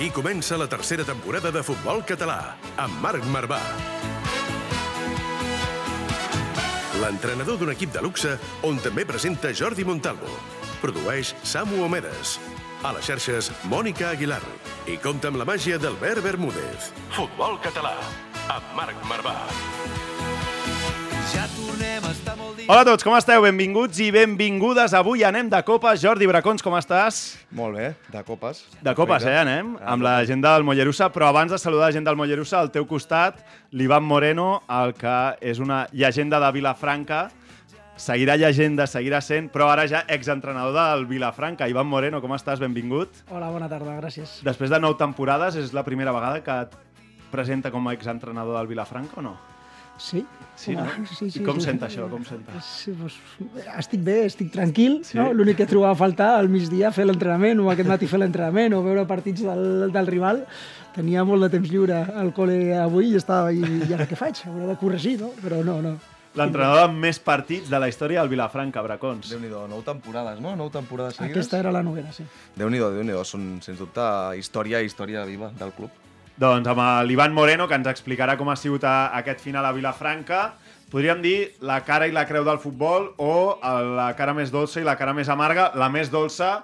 Aquí comença la tercera temporada de futbol català, amb Marc Marvà. L'entrenador d'un equip de luxe on també presenta Jordi Montalvo. Produeix Samu Omedes. A les xarxes, Mònica Aguilar. I compta amb la màgia d'Albert Bermúdez. Futbol català, amb Marc Marvà. Ja tornem a estar molt. Hola a tots, com esteu? Benvinguts i benvingudes. Avui anem de copes. Jordi Bracons, com estàs? Molt bé, de copes. De copes, eh, anem? Amb la gent del Mollerussa, però abans de saludar la gent del Mollerussa, al teu costat, l'Ivan Moreno, el que és una llegenda de Vilafranca, seguirà llegenda, seguirà sent, però ara ja exentrenador del Vilafranca. Ivan Moreno, com estàs? Benvingut. Hola, bona tarda, gràcies. Després de nou temporades, és la primera vegada que et presenta com a exentrenador del Vilafranca o no? Sí? Sí, no? Sí, sí, I com sí. senta això? Com senta? Sí, doncs, estic bé, estic tranquil. Sí? No? L'únic que trobava a faltar al migdia fer l'entrenament, o aquest matí fer l'entrenament, o veure partits del, del rival. Tenia molt de temps lliure al col·le avui i estava, i, i ara què faig? Hauré de corregir, no? Però no, no. L'entrenador amb més partits de la història del Vilafranca, Bracons. Déu-n'hi-do, nou temporades, no? Nou temporades seguides. Aquesta era la novena, sí. Déu-n'hi-do, Déu-n'hi-do. Són, sens dubte, història, història viva del club. Doncs amb l'Ivan Moreno, que ens explicarà com ha sigut a, aquest final a Vilafranca, podríem dir la cara i la creu del futbol o eh, la cara més dolça i la cara més amarga. La més dolça,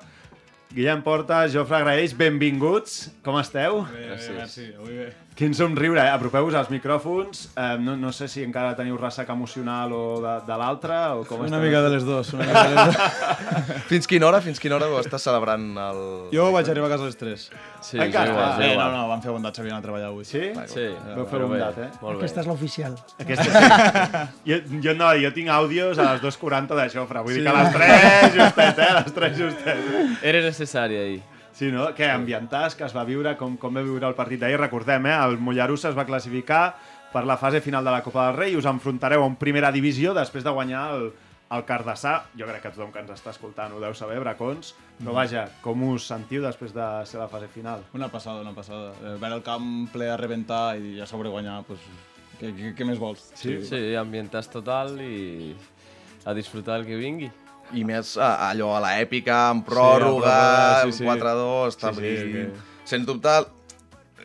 Guillem Porta, Jofre Graells, benvinguts. Com esteu? Bé, bé, merci, avui bé. Quin somriure, eh? Apropeu-vos als micròfons. Eh, no, no sé si encara teniu ressaca emocional o de, de l'altre, o com Una mica de les dues, una mica de les dues. Fins quina hora, fins quina hora ho estàs celebrant el... Jo vaig arribar a casa a les 3. Sí, Encara? és igual, és Eh, igual. no, no, van fer bondat, s'havien a treballar avui. Sí? Sí, Vau fer bondat, eh? Molt bé. Aquesta és l'oficial. Aquesta sí. jo, jo, no, jo tinc àudios a les 2.40 de Jofre. Vull dir que a les 3 justet, eh? A les 3 justet. Era necessari ahir. Sí, no? Què, ambientàs, que es va viure, com, com va viure el partit d'ahir? Recordem, eh? El Mollerussa es va classificar per la fase final de la Copa del Rei i us enfrontareu a un primera divisió després de guanyar el, el Cardassà. Jo crec que tothom que ens està escoltant ho deu saber, Bracons. Però vaja, com us sentiu després de ser la fase final? Una passada, una passada. Eh, Veure el camp ple a rebentar i a sobre guanyar, pues, què, què, què més vols? Sí? Sí, ambientàs total i a disfrutar el que vingui. I més a- allò a l'èpica, amb pròrroga, pròrroga, amb sí, sí. 4-2, Sí, establir... sí, que- Sens dubte,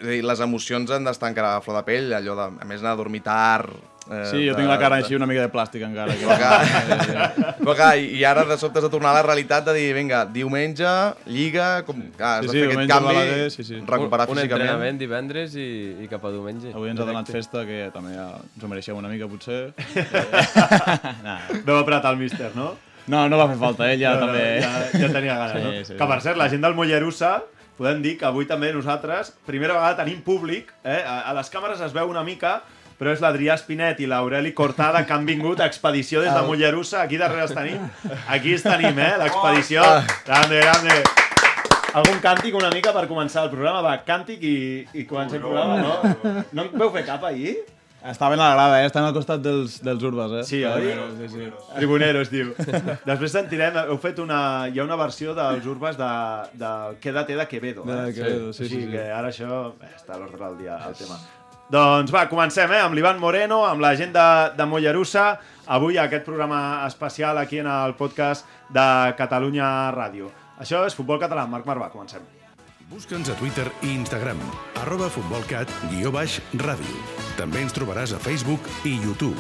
és dir, les emocions han d'estar encara a flor de pell, allò de, a més, anar a dormir tard... Eh, Sí, jo de- tinc la cara de- així una mica de plàstic encara. Que Però clar, però clar, i ara de sobte has de tornar a la realitat de dir, vinga, diumenge, lliga, com, clar, has Sí, de sí, fer aquest canvi, Balaguer, sí, sí. recuperar un, un físicament. entrenament divendres i, i cap a diumenge. Avui ens ha donat festa, que també ja ens ho mereixem una mica, potser. nah. Veu apretar el míster, no? No, no va fer falta, ell ja No, no, també... ja, ja tenia ganes, Sí, no? sí, que, per cert, la gent del Mollerussa, podem dir que avui també nosaltres, primera vegada tenim públic, eh? a, a les càmeres es veu una mica, però és l'Adrià Espinet i l'Aureli Cortada que han vingut a expedició des de Mollerussa. Aquí darrere els tenim. Aquí els tenim, eh? L'expedició. Grande, grande. Algun càntic una mica per començar el programa? Va, càntic i, i comencem el programa, no? No en veu fer cap ahir? Estaven a la grada, eh? Estan al costat dels, dels urbes, eh? Sí, oi? Sí, sí. Tribuneros, diu. Després sentirem, heu fet una... Hi ha una versió dels urbes de, de Quédate de Quevedo. De eh? Quevedo, sí, Així sí, sí. que ara això eh, està a l'ordre del dia, el tema. Doncs va, comencem, eh? Amb l'Ivan Moreno, amb la gent de, de Mollerussa. Avui aquest programa especial aquí en el podcast de Catalunya Ràdio. Això és Futbol Català. Marc Marvà, comencem. Busca'ns a Twitter i Instagram, arroba futbolcat, guió baix, ràdio. També ens trobaràs a Facebook i YouTube.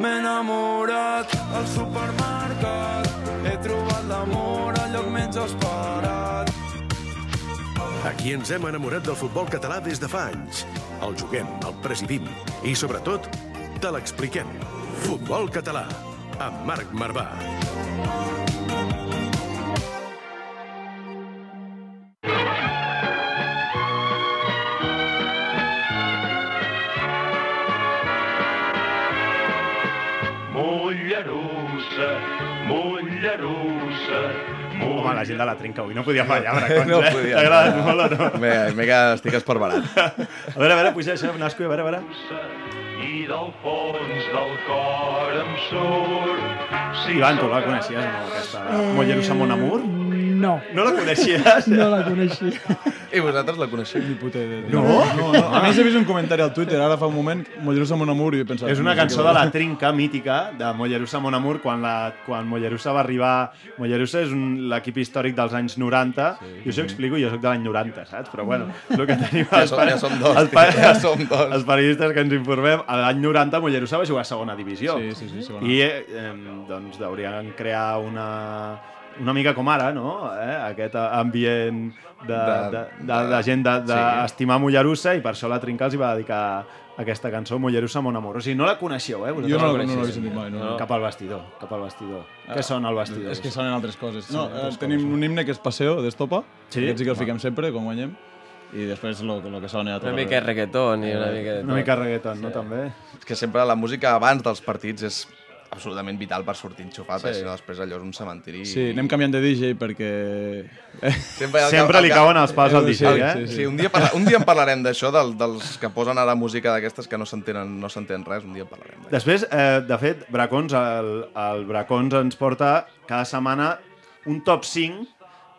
M'he enamorat al supermercat, he trobat l'amor al lloc menys esperat. Aquí ens hem enamorat del futbol català des de fa anys. El juguem, el presidim i, sobretot, te l'expliquem. Futbol català, amb Marc Marvà. La gent de la trinca avui no podia fallar, Bracons, No eh? podia T'ha agradat fallar. molt o no? Bé, m'he que estic esperbarat. A veure, a veure, puja això, Nasco, a veure, a veure. I del fons del cor em surt. Si Ivan, tu la coneixies no, aquesta Mollerussa Mon Amour? No, No la coneixies? no la coneixia. I vosaltres la coneixeu? Ni puta idea. No? no, no. A més, he vist un comentari al Twitter ara fa un moment, Mollerussa Mon Amour, i he pensat... És una cançó de la trinca mítica de Mollerussa Mon Amour quan, la, quan Mollerussa va arribar... Mollerussa és un- l'equip històric dels anys 90 sí, i us ho explico, jo sóc de l'any 90, saps? Però bueno, és el que tenim... Ja som- ja som dos, els ja som dos. Els periodistes que ens informem, a l'any 90 Mollerussa va jugar a segona divisió. Sí, sí, sí, segona. I eh, doncs haurien crear una, una mica com ara, no? Eh? Aquest ambient de, de, de, de, de gent d'estimar de, de sí. Mollerussa i per això la Trinca els hi va dedicar aquesta cançó, Mollerussa Mon Amor. O sigui, no la coneixeu, eh? vosaltres? Jo no, la no, no l'he sentit mai. No. No. Cap al vestidor, cap al vestidor. Què sona al vestidor? És que sonen altres coses. No, eh, altres tenim un himne que és Paseo, d'Estopa, Sí? sí? aquest sí que el fiquem sempre, quan guanyem, i després lo, lo que sona Una mica reggaeton i una mica de Una mica reggaeton, no? També. És que sempre la música abans dels partits és absolutament vital per sortir enxufat, Sí. sí. si no després allò és un cementiri. Sí, anem canviant de DJ perquè... Sempre, el Sempre li cauen els pals al Sí, DJ, eh? sí, Sí, un dia, parla, un dia en parlarem d'això, del, dels que posen ara música d'aquestes que no s'entenen no s'entén res, un dia en parlarem. Després, eh, de fet, Bracons, el, el Bracons ens porta cada setmana un top 5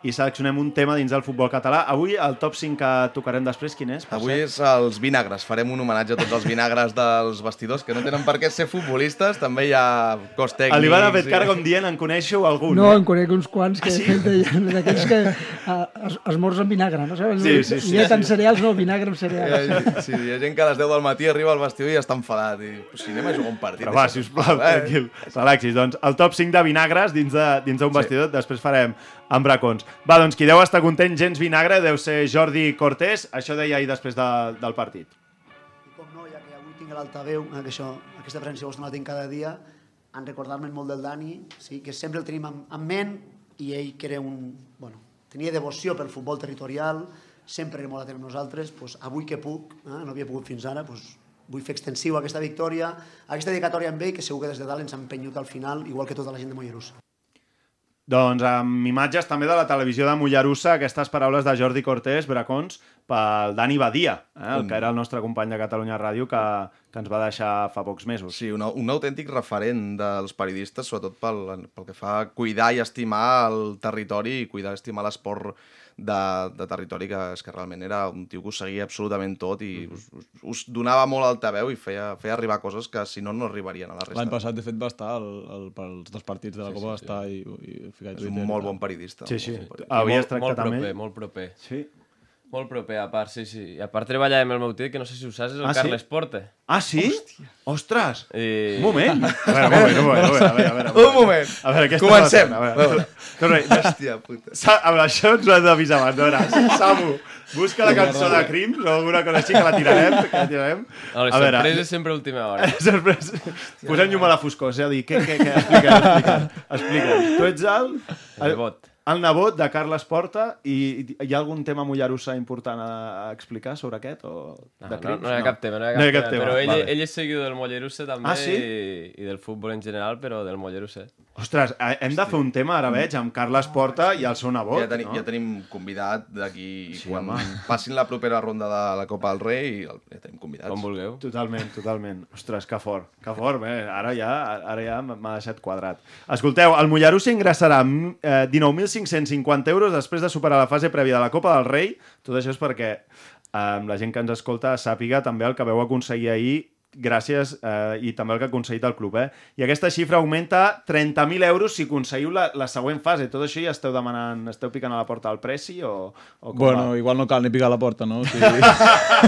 i seleccionem un tema dins del futbol català. Avui el top 5 que tocarem després, quin és? Avui cert? és els vinagres, farem un homenatge a tots els vinagres dels vestidors que no tenen per què ser futbolistes, també hi ha cos tècnics. L'Ivan ha fet i- cara com dient, en coneixeu algun? No, eh? en conec uns quants que, que deien d'aquells que es, amb vinagre, no sabes? Sí, sí, sí, Llet sí. amb cereals, no, vinagre amb Hi cereals. ha, sí, hi ha gent que a les 10 del matí arriba al vestidor i està enfadat. I, pues, si anem a jugar un partit... Però va, sisplau, Eh, tranquil, relaxis. Doncs el top 5 de vinagres dins d'un de, dins d'un vestidor, després farem amb bracons. Va, doncs qui deu estar content, gens vinagre, deu ser Jordi Cortés. Això deia ahir després de, del partit. I com no, ja que avui tinc l'altaveu, eh, que això, aquesta presència vostra la tinc cada dia, en recordar-me molt del Dani, sí, que sempre el tenim en, en ment, i ell que era un... Bueno, tenia devoció pel futbol territorial, sempre era molt atent amb nosaltres, doncs avui que puc, eh, no havia pogut fins ara, doncs vull fer extensiu aquesta victòria, aquesta dedicatòria amb ell, que segur que des de dalt ens ha empenyut al final, igual que tota la gent de Mollerussa. Doncs amb imatges també de la televisió de Mollerussa, aquestes paraules de Jordi Cortés, Bracons, pel Dani Badia, eh, el que era el nostre company de Catalunya Ràdio, que, que ens va deixar fa pocs mesos. Sí, un, un autèntic referent dels periodistes, sobretot pel, pel que fa a cuidar i estimar el territori i cuidar i estimar l'esport de, de territori, que és que realment era un tio que ho seguia absolutament tot i us, us, us donava molt altaveu i feia, feia arribar coses que si no no arribarien a la resta. L'any passat, de fet, va estar el, el, pels dos partits de la Copa, va estar i, i ficar És un molt bon periodista. Sí, sí. Molt bon periodista. I Havies molt, tractat molt amb proper, ell? molt proper. Sí. Molt proper, a part, sí, sí. I a part treballa amb el meu tio, que no sé si ho saps, és el Ah, sí? Carles Porte. Ah, sí? Hòstia. Ostres! I... Un moment. A veure, un moment, un moment. A veure, a veure, Un moment. A veure, què Comencem. A veure, a veure, Hòstia puta. Sa- amb això ens ho hem d'avisar abans. A veure, Samu, busca la cançó de Crims o alguna cosa així que la tirarem. Que la tirarem. No, les a veure, sorpreses sempre a última hora. Sorpresa. Posem llum a la foscor, és a dir, què, què, què? Explica'ns, explica'ns. Explica'ns. Tu ets el... El nebot. El nebot de Carles Porta, i hi ha algun tema mullarussa important a explicar sobre aquest? O de no, no, no hi ha cap tema, no hi ha cap, no hi ha cap tema, tema. Però ell, vale. ell és seguidor del mullarussa també ah, sí? i, i del futbol en general, però del mullarussa. Ostres, eh, hem de fer un tema, ara veig, amb Carles Porta i el seu nebot, ja teni, no? Ja tenim convidat d'aquí, sí, quan home. passin la propera ronda de la Copa del Rei, i el, ja tenim convidats. Com vulgueu. Totalment, totalment. Ostres, que fort, que fort, bé, eh? ara ja, ara ja m'ha deixat quadrat. Escolteu, el mollerussa ingressarà mm, eh, 19.500 1.550 euros després de superar la fase prèvia de la Copa del Rei. Tot això és perquè eh, la gent que ens escolta sàpiga també el que veu aconseguir ahir gràcies eh, i també el que ha aconseguit el club. Eh? I aquesta xifra augmenta 30.000 euros si aconseguiu la, la següent fase. Tot això ja esteu demanant, esteu picant a la porta al pressi o, o com Bueno, va? igual no cal ni picar a la porta, no? O sigui...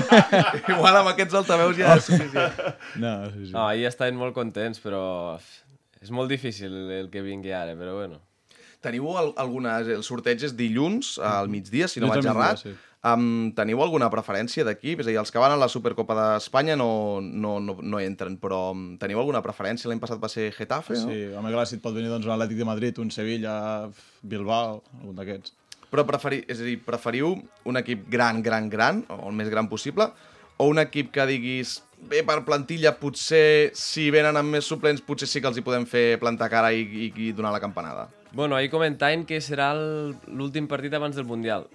igual amb aquests altaveus ja és suficient. No, sí, sí. no, ahir estàvem molt contents, però és molt difícil el que vingui ara, però bueno. Teniu al, alguna... El sorteig és dilluns al migdia, si no vaig errat. sí. Um, teniu alguna preferència d'equip? És a dir, els que van a la Supercopa d'Espanya no, no, no, no entren, però um, teniu alguna preferència? L'any passat va ser Getafe, no? Sí, home, clar, si et pot venir doncs, un Atlètic de Madrid, un Sevilla, Bilbao, algun d'aquests. Però preferi... és a dir, preferiu un equip gran, gran, gran, o el més gran possible, o un equip que diguis bé per plantilla, potser si venen amb més suplents, potser sí que els hi podem fer plantar cara i, i, i donar la campanada. Bueno, ahir comentaven que serà el- l'últim partit abans del Mundial.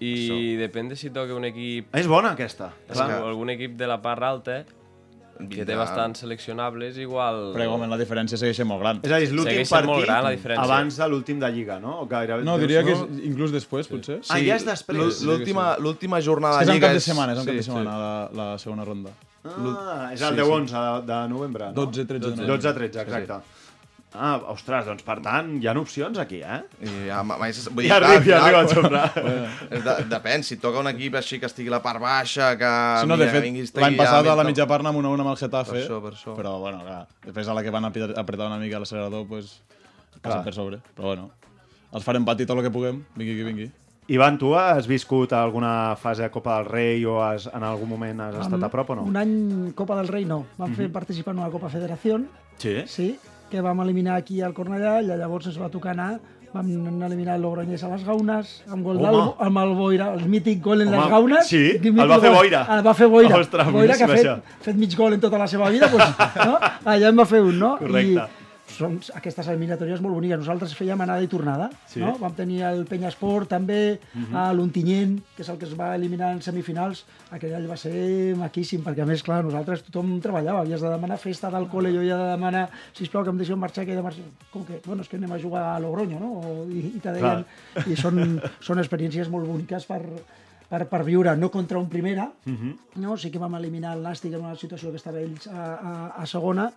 I Això. depèn de si toca un equip... És bona, aquesta. És que algun equip de la part alta, que té bastants seleccionables, igual... Però igualment la diferència segueix sent molt gran. És a dir, és l'últim sent molt partit gran la diferència. abans de l'últim de Lliga, no? O gairebé, No, diria que és inclús després, potser. Ah, ja és després. l'ú- Sí, L'última sí. l'última jornada És de en Lliga cap de setmana, és en cap de sí, setmana la, la segona ronda. Ah, és el Sí, 10-11 de, de novembre, no? 12-13 de novembre. 12-13, exacte. Ah, ostres, doncs per tant, hi ha opcions aquí, eh? I ja, ma- ma- és- vull dir, Ja clar, arriba, ja arriba a de, depèn, si toca un equip així que estigui la part baixa, que... Sí, no, de fet, l'any passat a la mitja part anàvem 1-1 amb el Getafe, Per això, per això. però bueno, clar, després a la que van apretar, apretar una mica l'accelerador, pues, passa Clar. per sobre. Però bueno, els farem patir tot el que puguem, vingui qui vingui. Ivan, tu has viscut alguna fase de Copa del Rei o has, en algun moment has estat a prop o no? Un any Copa del Rei no. Vam fer participar en una Copa Federació, Sí? sí, que vam eliminar aquí al Cornellà i llavors ens va tocar anar vam eliminar el Logroñés a les Gaunes amb gol del, amb el Boira, el mític gol en Home, les Gaunes. sí, el va fer Boira. El va fer Boira. Ostres, Boira que ha fet, això. fet mig gol en tota la seva vida, doncs, no? allà en va fer un, no? Correcte. I són aquestes eliminatòries molt boniques. Nosaltres fèiem anada i tornada, Sí. no? Vam tenir el Penyesport també, a l'Ontinyent, que és el que es va eliminar en semifinals. Aquell any va ser maquíssim, perquè a més, clar, nosaltres tothom treballava, havies de demanar festa del col·le, jo havia de demanar, sisplau, que em deixeu marxar, que he de marxar. Com que? Bueno, és que anem a jugar a Logroño, no? O, I, i te deien... I són, són experiències molt boniques per, per, per viure, no contra un primera, no? sí que vam eliminar el Nàstic en una situació que estava ells a, a, a segona,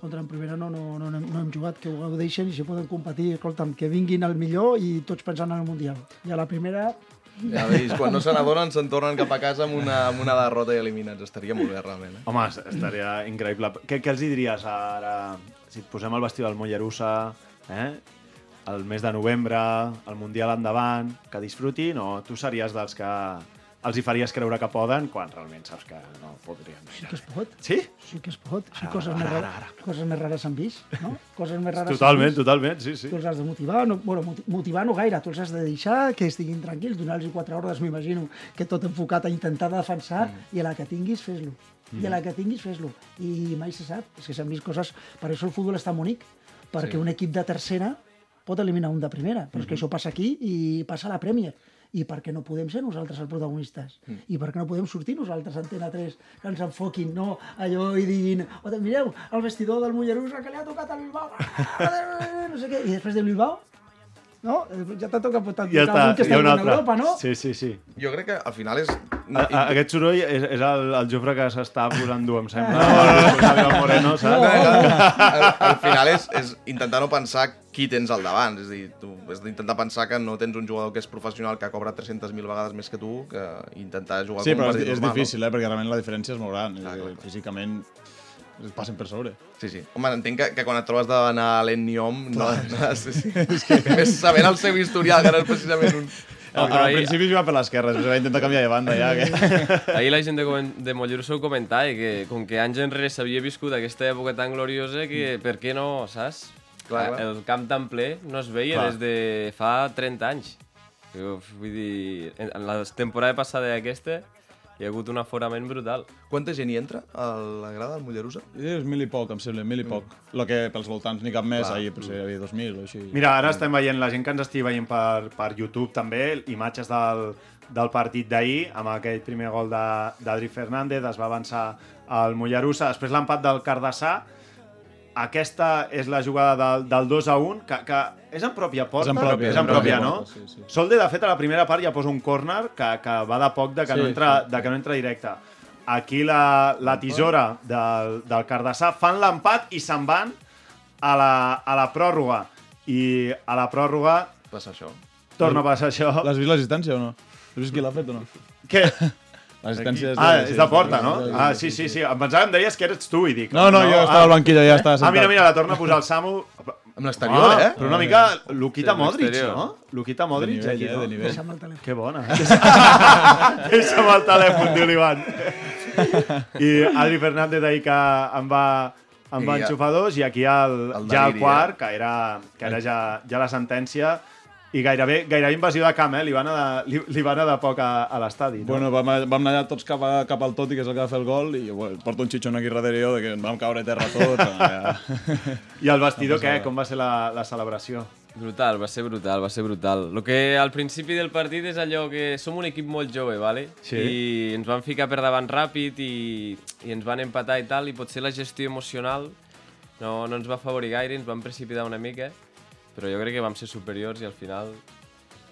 contra en primera no, no, no, hem- no hem jugat, que ho gaudeixen i si poden competir, escolta'm, que vinguin al millor i tots pensant en el Mundial. I a la primera, Ja veus, quan no se n'adonen, se'n tornen cap a casa amb una, amb una derrota i eliminats. Estaria molt bé, realment. Eh? Home, est- estaria increïble. Què, què els diries ara, si et posem el vestit del Mollerussa, eh? El mes de novembre, el Mundial endavant, que disfrutin, o tu series dels que els hi faries creure que poden, quan realment saps que no podrien. sí que es pot. Sí? Sí que es pot. Sí, coses, ara, més ara, rares, coses més rares s'han vist, no? Coses més rares Totalment, vist. totalment, sí, sí. Tu els has de motivar, no, bueno, moti- motivar no gaire, tu els has de deixar que estiguin tranquils, donar-los quatre hores, m'imagino, que tot enfocat a intentar defensar, Mm. i a la que tinguis, fes-lo. I a la que tinguis, fes-lo. I mai se sap, és que s'han vist coses... Per això el futbol és tan bonic, perquè Sí. un equip de tercera pot eliminar un de primera, però és que això passa aquí i passa a la Premier. I per què no podem ser nosaltres els protagonistes? Mm. I per què no podem sortir nosaltres a Antena 3, que ens enfoquin, no? Allò i diguin, "Ota, mireu, el vestidor del Mollerussa que li ha tocat a Bilbao, no sé què, i després de Bilbao, no? Eh, Ja t'ha tocat tocar Ja està, algun que està un en. Europa, no? Sí, sí, sí. Jo crec que al final és... A, a, aquest soroll és, és el, el Jofre que s'està posant dur, em sembla. No, no, Moreno, saps? al, al final és, és intentar no pensar qui tens al davant. És a dir, tu has d'intentar pensar que no tens un jugador que és professional que cobra 300.000 vegades més que tu, que intentar jugar Sí, com un però és, partit és normal, difícil, eh? perquè realment la diferència és molt gran. Clar, eh, clar, clar. Físicament es passen per sobre. No? Sí, sí. Home, entenc que, que quan et trobes davant a l'Enniom, no, no, sí, sí. és que més sabent el seu historial, que no és precisament un... Al, però al ahir- principi jugava per l'esquerra, després va intentar canviar de banda ja. Que... Ahir la gent de, de Mollerussa ho comentava, que com que anys enrere s'havia viscut aquesta època tan gloriosa, que per què no, saps? Clar, clar. El camp tan ple no es veia Clar. des de fa 30 anys. Jo, vull dir, en la temporada passada i aquesta hi ha hagut un aforament brutal. Quanta gent hi entra a la grada del Mollerussa? És mil i poc, em sembla, mil i poc. Mm. Lo que pels voltants ni cap més, Clar. ahir potser hi havia 2.000 o així. Mira, ara estem veient, la gent que ens estigui veient per, per YouTube també, imatges del, del partit d'ahir, amb aquell primer gol de- d'Adri Fernández, es va avançar al Mollerussa, després l'empat del Cardassà, aquesta és la jugada del, del 2 a 1, que, que és en pròpia porta, És en pròpia, és en pròpia, no? porta, sí, sí. Solde, de fet, a la primera part ja posa un córner que, que va de poc de que, Sí, no, entra, de que no entra directe. Aquí la, la tisora del, del Cardassà fan l'empat i se'n van a la, a la pròrroga. I a la pròrroga Passa això. torna a passar això. L'has vist l'assistència o no? Has vist qui l'ha fet o no? Què? L'assistència Ah, és de porta, no? sí, sí, Ah, sí, sí, sí. Em pensava que em deies que eres tu i dic... No, no, jo estava al banquillo, ja estava Ah, mira, sentat. mira, la torna a posar el Samu. Amb l'exterior, Ah, eh? Però una mica Luquita Sí, Modric, no? Luquita Modric, nivell, aquí, eh, no? de nivell. Deixa'm el telèfon. Que bona. Deixa'm el telèfon, diu l'Ivan. I Adri Fernández ahir que em va, em va enxufar dos i aquí el, el ja el deliri, quart, eh? que era, que era ja, ja la sentència. I gairebé, gairebé invasió de camp, eh? Li va anar de, li, li va anar de poc a, a l'estadi, no? Bueno, vam, vam anar allà tots cap, a, cap al Toti, que és el que va fer el gol, i bueno, porto un xitxon aquí darrere jo, de que ens vam caure a terra tots. ja. I el vestidor, què? Com va ser la, la celebració? Brutal, va ser brutal, va ser brutal. El que al principi del partit és allò que som un equip molt jove, vale? Sí. I ens van ficar per davant ràpid i, i ens van empatar i tal, i potser la gestió emocional no, no ens va afavorir gaire, ens van precipitar una mica, però jo crec que vam ser superiors i al final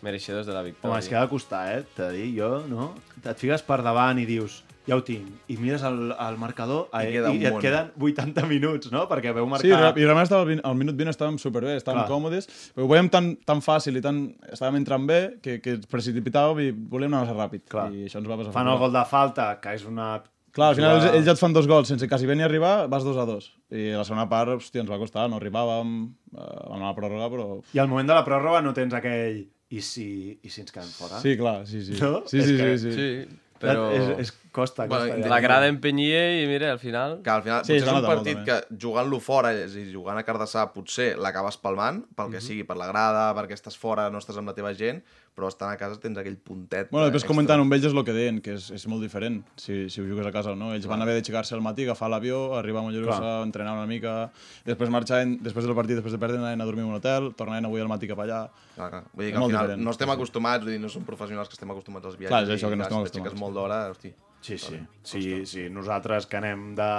mereixedors de la victòria. Home, és que ha de costar, eh? T'he de dir, jo, no? Et fiques per davant i dius, ja ho tinc, i mires el, el marcador I i, queda i, un et queden 80 minuts, no? Perquè veu marcar... Sí, i realment estava al, al minut 20 estàvem superbé, estàvem Clar. còmodes, però ho veiem tan, tan fàcil i tan, estàvem entrant bé que, que ens precipitàvem i volíem anar massa ràpid. Clar. I això ens va passar. Fan el gol de falta, que és una... Clar, al final ells, ells ja et fan dos gols, sense quasi bé ni arribar, vas dos a dos. I la segona part, hòstia, ens va costar, no arribàvem, eh, vam anar a la pròrroga, però... I al moment de la pròrroga no tens aquell... I si, i si ens quedem fora? Sí, clar, sí, sí. No? Sí, sí, que- sí, sí. Sí, però... És, és, costa, Bueno, costa. ja. La grada empenyia i mira, al final... Que al final, Sí, potser es és un molt, partit que jugant-lo fora, és a dir, jugant a Cardassà, potser l'acabes palmant, pel que sigui, per la grada, perquè estàs fora, no estàs amb la teva gent, però estant a casa tens aquell puntet Bueno, després extra. comentant amb ells és el que deien, que és, és molt diferent si, si ho jugues a casa o no. Ells van haver d'aixecar-se al matí, agafar l'avió, arribar a Mollerussa, Clar. entrenar una mica, després marxar, després del partit, després de perdre, anaven a dormir en un hotel, tornaven avui al matí cap allà. Clar, clar. Vull dir que al final diferent, no estem acostumats, vull dir, no som professionals que estem acostumats als viatges. Clar, és això, i, que no clar, estem si t'aixeques acostumats. molt d'hora, hosti. Sí, sí. Sí, sí. Nosaltres que anem de...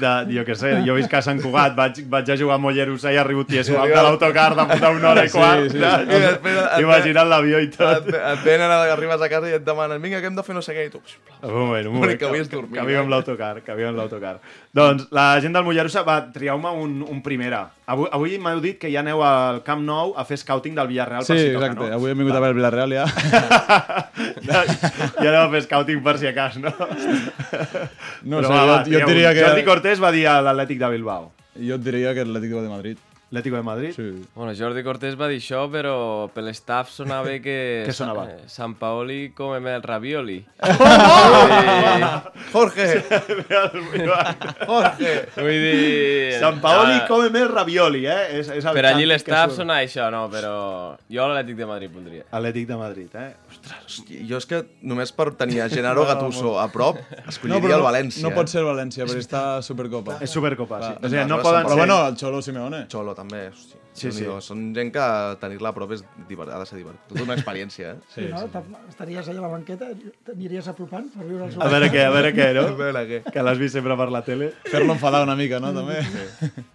de, jo què sé, jo visc a Sant Cugat, vaig, vaig a jugar a Mollerussa i arribo tieso amb de l'autocar de una hora i Sí, quart. sí, sí. I després et- Imagina't l'avió i Et, tot. et venen, arribes a casa i et demanen vinga, que hem de fer no sé què, i tu... Un moment, un moment. que avui és dormir, Que viu eh? amb l'autocar, que viu amb l'autocar. Doncs la gent del Mollerussa va triar-me un, un primera. Avui, avui m'heu dit que ja aneu al Camp Nou a fer scouting del Villarreal Sí, per si toca, exacte. no? Avui hem vingut a veure el Villarreal ja. Ja, ja aneu a fer scouting per si acas, no? No Però sé, va, jo, va, jo et diria que... Jordi Cortés va dir a l'Atlètic de Bilbao. Jo et diria que l'Atlético de Madrid. Atlético de Madrid? Sí. Bueno, Jordi Cortés va dir això, però per l'estaff sonava que... Què sonava? eh, Sant Paoli come el ravioli. Jorge! Jorge! Vull dir... Sant Paoli ah, come més ravioli, eh? És, és el Per allí surt. sona això, no, però jo a l'Atlètic de Madrid voldria. Atlètic de Madrid, eh? Hòstia, jo és que només per tenir a Genaro Gattuso a prop, escolliria però el València. No eh? pot ser el València, perquè està a Supercopa. És Supercopa, sí. O sigui, no Aleshores poden Sant Però ser... bueno, el Xolo Simeone. Xolo, també. Hòstia, Sí, sí. Són gent que tenir-la a prop és divert, ha de ser divertit. Tota una experiència, eh? Sí, no? Te- Estaries allà a la banqueta, t'aniries apropant per viure el seu... A veure què, a veure què, no? A veure què. Que l'has vist sempre per la tele. Fer-lo enfadar una mica, no? També.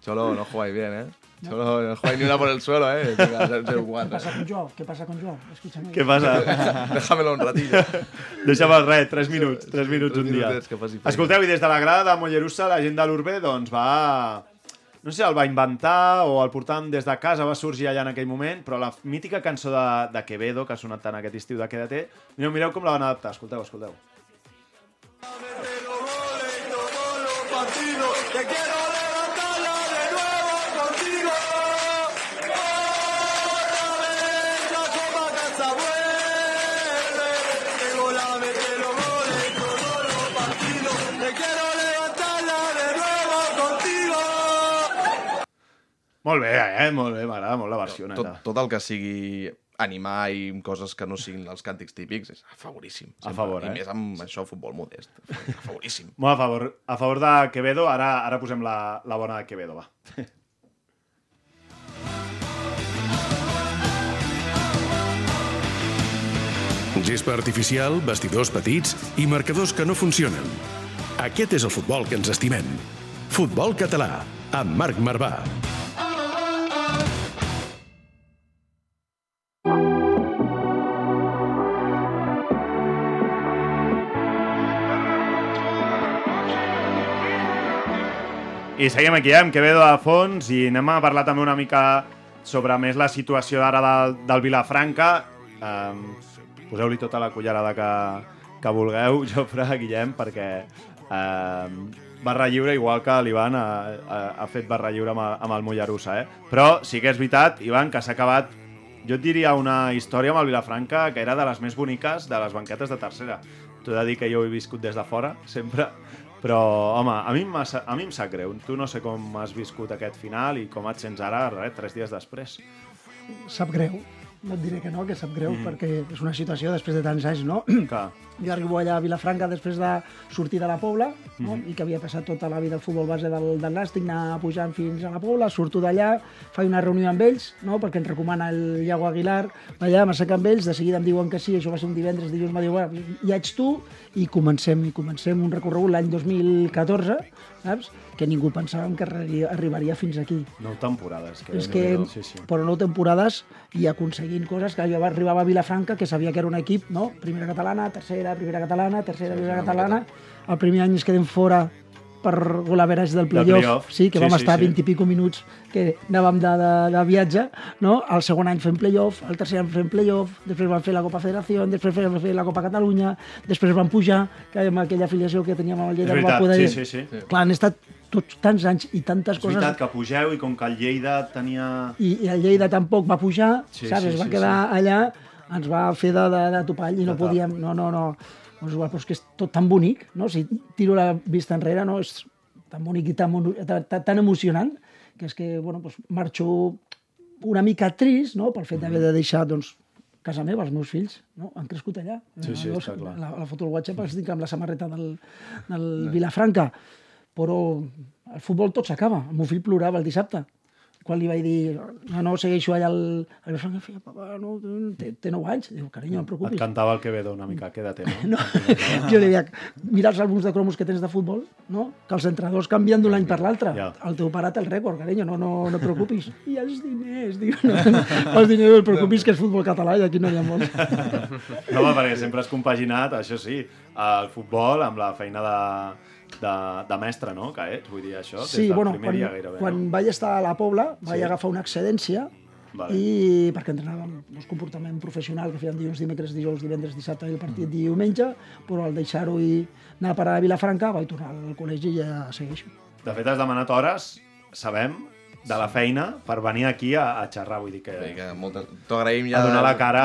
Cholo, no jugáis bien, ¿eh? Cholo, no jugáis ni una por el suelo, ¿eh? ¿Qué 0-4. pasa con Joao? ¿Qué pasa con Joao? Escúchame. Què passa? Déjamelo un ratillo. Deixa'm el res, 3 minuts, 3 minuts un dia. minutets que faci feina. Escolteu, i des de la grada de Mollerussa, la gent de l'Urbe, doncs va... No sé si el va inventar o el portàvem des de casa, va sorgir allà en aquell moment, però la mítica cançó de, de Quevedo, que ha sonat tant aquest estiu de Quédate, mireu, mireu com la van adaptar, escolteu, escolteu. Molt bé, eh? Molt bé, m'agrada molt la versió, Tot, neta. tot el que sigui animar i coses que no siguin els càntics típics és a favoríssim. A favor, eh? I més amb això, futbol modest. A favoríssim. Molt a favor, a favor de Quevedo, ara, ara posem la, la bona de Quevedo, va. Gespa artificial, vestidors petits i marcadors que no funcionen. Aquest és el futbol que ens estimem. Futbol català, amb Marc Marvà. I seguim aquí, eh, amb Quevedo a fons i anem a parlar també una mica sobre més la situació d'ara del, del Vilafranca. Um, Poseu-li tota la cullerada que, que vulgueu, Jofre, Guillem, perquè um, barra lliure, igual que l'Ivan ha, ha, ha fet barra lliure amb, amb el Mollerussa, eh? Però sí que és veritat, Ivan, que s'ha acabat, jo et diria una història amb el Vilafranca que era de les més boniques de les banquetes de tercera. T'ho he de dir que jo ho he viscut des de fora, sempre, però, home, a mi, a mi em sap greu. Tu no sé com has viscut aquest final i com et sents ara, res, tres dies després. sap greu. No et diré que no, que sap greu, mm. perquè és una situació després de tants anys, no? Clar. Jo arribo allà a Vilafranca després de sortir de la Pobla, no? i que havia passat tota la vida al futbol base del, del Nàstic, anar pujant fins a la Pobla, surto d'allà, faig una reunió amb ells, no? perquè ens recomana el Iago Aguilar, allà m'asseca amb ells, de seguida em diuen que sí, això va ser un divendres, dilluns me diu, bueno, ja ets tu, i comencem, i comencem un recorregut l'any 2014, saps? que ningú pensàvem que arri- arribaria fins aquí. Nou temporades. Que És que, sí, sí. però nou temporades i aconseguint coses que jo arribava a Vilafranca, que sabia que era un equip, no? Primera catalana, tercera, primera catalana, tercera, primera catalana. El primer any ens quedem fora per golaveratge del playoff, playoff. sí, que Sí, vam sí, estar sí. 20 i pico minuts que anàvem de, de, de viatge, no? El segon any fem playoff, el tercer any fem playoff, després vam fer la Copa Federació, després vam fer la Copa Catalunya, després vam pujar, que amb aquella afiliació que teníem amb el És Lleida no va veritat, poder... sí, sí, sí. Clar, han estat tots tants anys i tantes És coses veritat que pugeu i com que el Lleida tenia... i, i el Lleida tampoc va pujar, Sí, sí, saps? sí, es va sí, quedar sí. allà, ens va fer de, de, de topall i no podíem... No, no, no. Igual, però és que és tot tan bonic, no? Si tiro la vista enrere, no? És tan bonic i tan, tan, tan, emocionant que és que, bueno, doncs marxo una mica trist, no?, pel fet d'haver de deixar, doncs, casa meva, els meus fills, no? han crescut allà. Sí, sí, Eh, està clar. La, la foto del WhatsApp estic amb la samarreta del, del Vilafranca, però el futbol tot s'acaba. El meu fill plorava el dissabte quan li vaig dir, no, no, segueixo allà al, al Vilafranca, feia, papa, no, té, té 9 anys. Diu, carinyo, no et Et preocupis. cantava el Quevedo una mica, quédate, no? No. jo li deia, mira els àlbums de cromos que tens de futbol, no? que els entrenadors canvien d'un any per l'altre. Ja. El teu pare té el rècord, carinyo, no, no, no et preocupis. I els diners, diu, no, els diners no et preocupis, que és futbol català i aquí no n'hi ha molts. No, perquè sempre has compaginat, això sí, el futbol amb la feina de, de, de mestre, no?, que ets, vull dir, això, des Sí, del bueno, primer quan, dia gairebé, quan no? vaig estar a la Pobla vaig Sí. agafar una excedència Vale. i perquè entrenàvem doncs, comportament professional que fèiem dilluns, dimecres, dijous, divendres, dissabte i el partit Mm. diumenge, però al deixar-ho i anar a parar a Vilafranca vaig tornar al col·legi i ja segueixo. De fet, has demanat hores, sabem, de la feina per venir aquí a, a xerrar, vull dir que... Sí, que molta... T'ho agraïm ja. A donar la cara...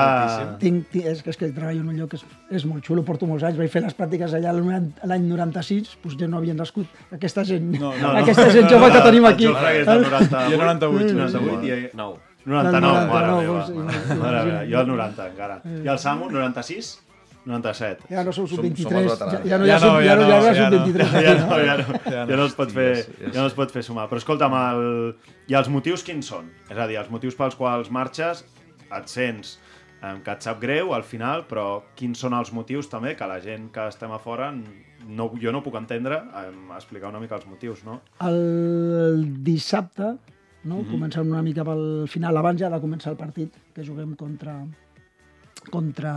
Tinc, tinc, és, que, és que treballo en un lloc que és, és molt xulo, porto molts anys, vaig fer les pràctiques allà l'any 96, doncs ja no havien nascut aquesta gent, No, no, no. aquesta gent jove que tenim aquí. El que és del 98. Jo 98, 98 i... 9. 99, Del mare 99, meva. sí, Mare meva, jo el 90 encara. I el Samu, 96? 97. Ja no sou Som- sub-23, som els ja, ja, no, Ja ja, som, no, ja, ja no, no, ja no, ja no. sub-23. Ja no, ja no, Ja no. no es pot fer, ja no es pot fer sumar. Però escolta'm, el... i els motius quins són? És a dir, els motius pels quals marxes, et sents em, que et sap greu al final, però quins són els motius també que la gent que estem a fora no, jo no puc entendre em, explicar una mica els motius, no? El dissabte, no? començant una mica pel final, abans ja de començar el partit, que juguem contra contra,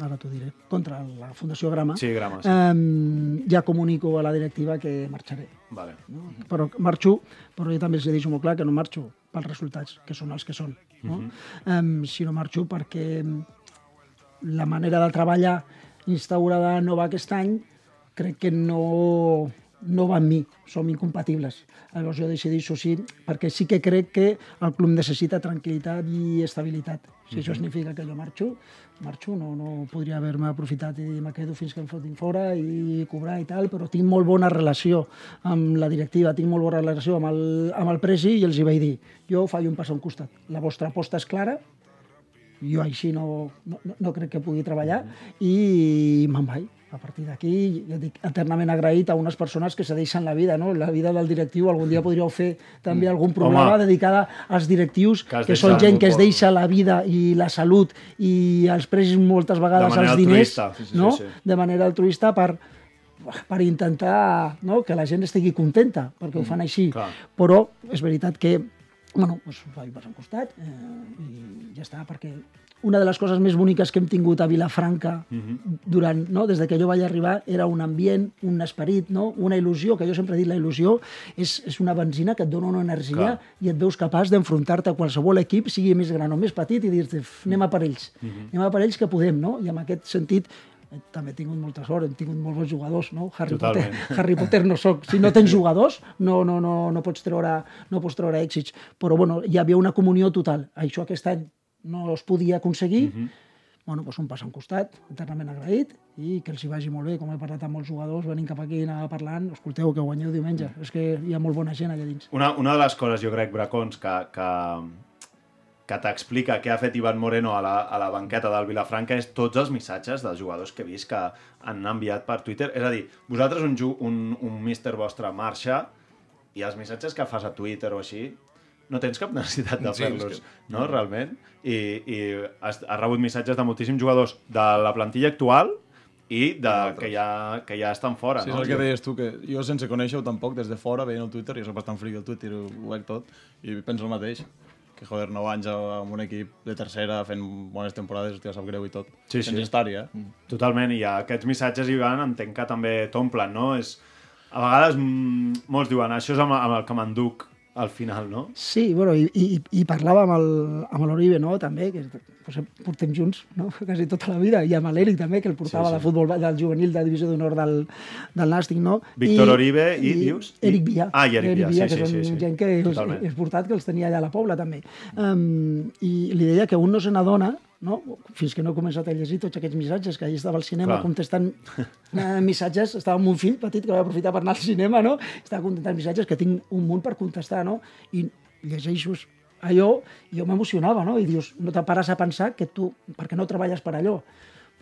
ara t'ho diré, contra la Fundació Grama, Sí, Grama, sí. eh, ja comunico a la directiva que marxaré. Vale. No? Però marxo, però jo també els he dit molt clar que no marxo pels resultats, que són els que són. No? eh, sinó marxo perquè la manera de treballar instaurada nova aquest any crec que no, no va amb mi, som incompatibles. Llavors jo decideixo sí, perquè sí que crec que el club necessita tranquil·litat i estabilitat. Si això significa que jo marxo, marxo, no, no podria haver-me aprofitat i me quedo fins que em fotin fora i cobrar i tal, però tinc molt bona relació amb la directiva, tinc molt bona relació amb el, amb el presi i els hi vaig dir, jo faig un pas a un costat. La vostra aposta és clara, jo així no, no, no- crec que pugui treballar i me'n vaig. A partir d'aquí, ja dic, eternament agraït a unes persones que se deixen la vida, no? La vida del directiu, algun dia podríeu fer també algun programa Home. dedicada als directius, Que que, són gent que es deixa la vida i la salut i els precis moltes vegades els diners, altruista. Sí, sí, no? sí, sí. de manera altruista per, per intentar no? que la gent estigui contenta, perquè ho fan així. clar. Però és veritat que bueno, doncs vaig passar al costat eh, i ja està, perquè una de les coses més boniques que hem tingut a Vilafranca durant, no, des de que jo vaig arribar era un ambient, un esperit, no? una il·lusió, que jo sempre he dit la il·lusió és, és una benzina que et dona una energia Clar. i et veus capaç d'enfrontar-te a qualsevol equip, sigui més gran o més petit, i dir-te, "F, anem a per ells, anem a per ells que podem, no? I en aquest sentit també he tingut molta sort, hem tingut molts bons jugadors, no? Harry Totalment. Potter, Harry Potter no sóc. Si no tens jugadors, no, no, no, no, pots treure, no pots treure èxits. Però bueno, hi havia una comunió total. Això aquest any no es podia aconseguir. bueno, doncs un pas a un costat, eternament agraït, i que els hi vagi molt bé, com he parlat amb molts jugadors, venint cap aquí anar parlant, escolteu, que guanyeu diumenge. És que hi ha molt bona gent allà dins. Una, una de les coses, jo crec, Bracons, que, que, que t'explica què ha fet Ivan Moreno a la, a la banqueta del Vilafranca és tots els missatges dels jugadors que he vist que han enviat per Twitter. És a dir, vosaltres un, un, un míster vostre marxa i els missatges que fas a Twitter o així no tens cap necessitat de Sí, fer-los, és que- no, realment? I, i has, has rebut missatges de moltíssims jugadors de la plantilla actual i de, que, ja, que ja estan fora, Sí, no? és el que deies tu, que jo sense conèixer-ho tampoc, des de fora, veient el Twitter, jo soc bastant fric del Twitter, ho veig tot, i penso el mateix, que joder, 9 anys amb un equip de tercera fent bones temporades, hòstia, sap greu i tot. Sí, sí. Sense estar-hi, eh? Totalment, i aquests missatges, Ivan, entenc que també t'omplen, no? És, a vegades mm, molts diuen, això és amb, amb el que m'enduc al final, no? Sí, bueno, i, i, i parlava amb l'Oribe, no?, també, que pues, portem junts, no?, quasi tota la vida, i amb l'Eric també, que el portava Sí, sí. de futbol del juvenil de divisió d'honor del, del Nàstic, no? Víctor Oribe i, dius? I- Eric Villa. Ah, i Eric Villa sí, que sí, són sí, sí. gent que Totalment. és portat, que els tenia allà a la Pobla, també. Um, I li deia que un no se n'adona, no? fins que no he començat a llegir tots aquests missatges, que ahir estava al cinema Clar. contestant eh, missatges, estava amb un fill petit que va aprofitar per anar al cinema, no? estava contestant missatges que tinc un munt per contestar, no? i llegeixo allò, i jo m'emocionava, no? i dius, no te pares a pensar que tu, perquè no treballes per allò,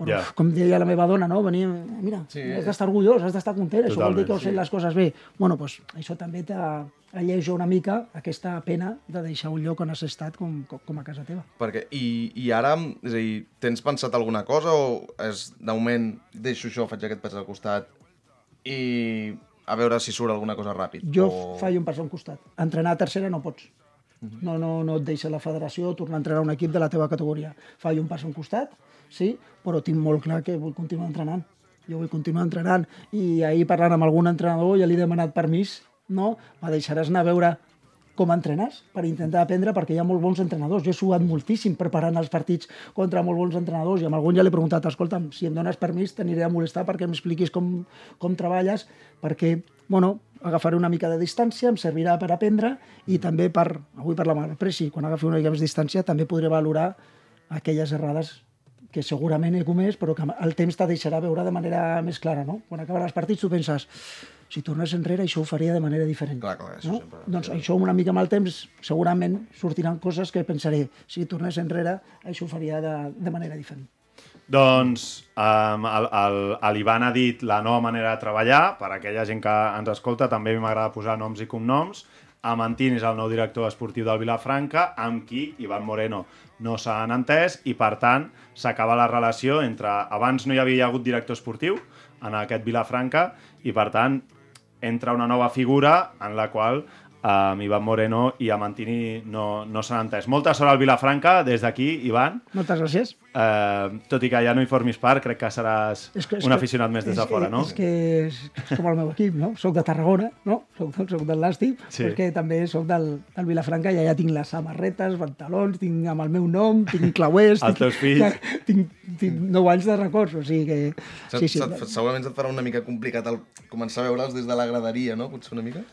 però, Ja. com deia la meva dona, no? Venia, mira, sí. has d'estar orgullós, has d'estar content, això vol dir que Totalment, heu fet les coses bé. Bueno, doncs, això també t'alleuja una mica aquesta pena de deixar un lloc on has estat com, com, a casa teva. Perquè, i, I ara, és a dir, tens pensat alguna cosa o és, de moment, deixo això, faig aquest pas al costat i a veure si surt alguna cosa ràpid? Jo o... faig un pas a un costat. Entrenar a tercera no pots. No, no, no et deixa la federació tornar a entrenar un equip de la teva categoria. Faig un pas a un costat, sí, però tinc molt clar que vull continuar entrenant. Jo vull continuar entrenant. I ahir parlant amb algun entrenador ja li he demanat permís, no? Me deixaràs anar a veure com entrenes per intentar aprendre, perquè hi ha molt bons entrenadors. Jo he suat moltíssim preparant els partits contra molt bons entrenadors i amb algun ja l'he preguntat, escolta'm, si em dones permís t'aniré a molestar perquè m'expliquis com, com treballes, perquè, bueno, agafaré una mica de distància, em servirà per aprendre i també per, avui parlàvem amb el Presi, quan agafi una mica més distància també podré valorar aquelles errades que segurament he comès, però que el temps te deixarà veure de manera més clara, no? Quan acaben els partits tu penses, si tornés enrere això ho faria de manera diferent. Clar, clar, això no? sempre- Doncs això una mica amb el temps segurament sortiran coses que pensaré, si tornés enrere això ho faria de, de manera diferent. Doncs um, l'Ivan ha dit la nova manera de treballar, per a aquella gent que ens escolta també m'agrada posar noms i cognoms. Amantín és el nou director esportiu del Vilafranca, amb qui Ivan Moreno no s'han entès i, per tant, s'acaba la relació entre... Abans no hi havia hagut director esportiu en aquest Vilafranca i, per tant, entra una nova figura en la qual um, Ivan Moreno i Amantini no, no s'han entès. Molta sort al Vilafranca, des d'aquí, Ivan. Moltes gràcies. Eh, tot i que ja no hi formis part, crec que seràs És que- és un que- aficionat més des de és que- fora, no? És que és, és com el meu equip, no? Soc de Tarragona, no? Soc, soc del Nàstic, Sí. sí. perquè també soc del, del Vilafranca i allà tinc les samarretes, pantalons, tinc amb el meu nom, tinc clauers... Els teus fills. Tinc, tinc 9 anys de records, o sigui que... Sí, Sí, sí. sí. Segurament se't farà una mica complicat el començar a veure'ls des de la graderia, no? Potser una mica?